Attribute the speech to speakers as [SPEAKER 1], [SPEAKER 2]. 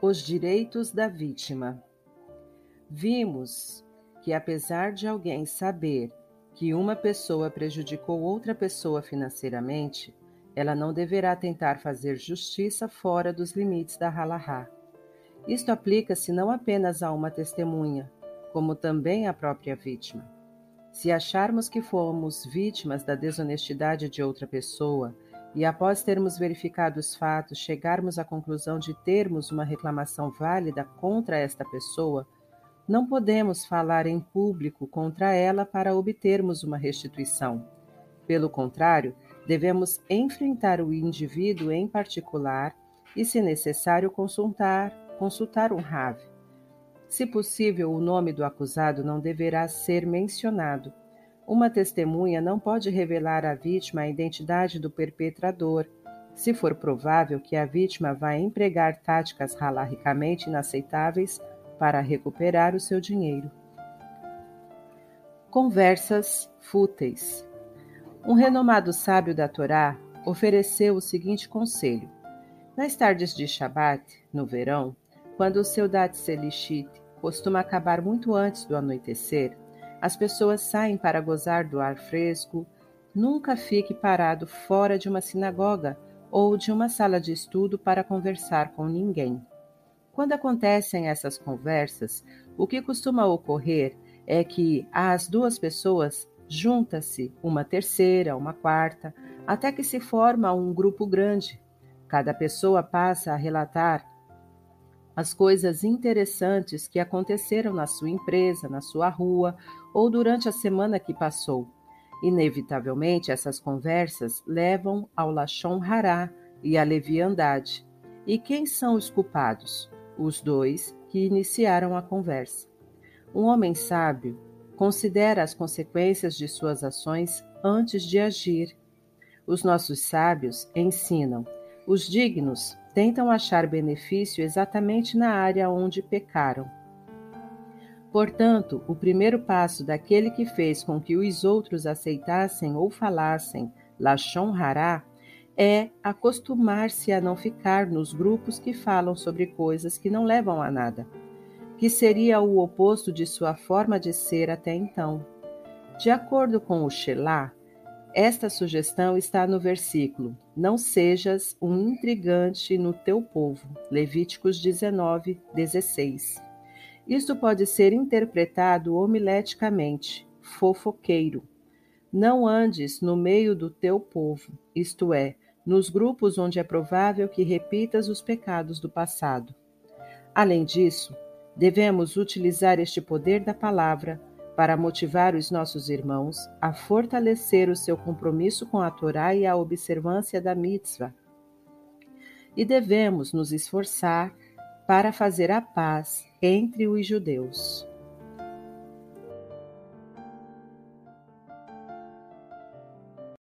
[SPEAKER 1] Os direitos da vítima. Vimos que, apesar de alguém saber que uma pessoa prejudicou outra pessoa financeiramente, ela não deverá tentar fazer justiça fora dos limites da halahá. Isto aplica-se não apenas a uma testemunha, como também à própria vítima. Se acharmos que fomos vítimas da desonestidade de outra pessoa e, após termos verificado os fatos, chegarmos à conclusão de termos uma reclamação válida contra esta pessoa, não podemos falar em público contra ela para obtermos uma restituição. Pelo contrário, devemos enfrentar o indivíduo em particular e, se necessário, consultar, consultar um Rav. Se possível, o nome do acusado não deverá ser mencionado. Uma testemunha não pode revelar à vítima a identidade do perpetrador, se for provável que a vítima vai empregar táticas halaricamente inaceitáveis para recuperar o seu dinheiro. Conversas fúteis. Um renomado sábio da Torá ofereceu o seguinte conselho: Nas tardes de Shabat, no verão, quando o seu Dat Selishit costuma acabar muito antes do anoitecer, as pessoas saem para gozar do ar fresco. Nunca fique parado fora de uma sinagoga ou de uma sala de estudo para conversar com ninguém. Quando acontecem essas conversas, o que costuma ocorrer é que às duas pessoas junta-se uma terceira, uma quarta, até que se forma um grupo grande. Cada pessoa passa a relatar as coisas interessantes que aconteceram na sua empresa, na sua rua ou durante a semana que passou. Inevitavelmente, essas conversas levam ao Lachon Hará e à leviandade. E quem são os culpados? Os dois que iniciaram a conversa. Um homem sábio considera as consequências de suas ações antes de agir. Os nossos sábios ensinam: os dignos tentam achar benefício exatamente na área onde pecaram. Portanto, o primeiro passo daquele que fez com que os outros aceitassem ou falassem Lachon Hará é acostumar-se a não ficar nos grupos que falam sobre coisas que não levam a nada, que seria o oposto de sua forma de ser até então. De acordo com o Shelah, esta sugestão está no versículo: Não sejas um intrigante no teu povo. Levíticos 19, 16. Isto pode ser interpretado homileticamente: fofoqueiro. Não andes no meio do teu povo, isto é, nos grupos onde é provável que repitas os pecados do passado. Além disso, devemos utilizar este poder da palavra para motivar os nossos irmãos a fortalecer o seu compromisso com a Torá e a observância da mitzvah. E devemos nos esforçar para fazer a paz entre os judeus.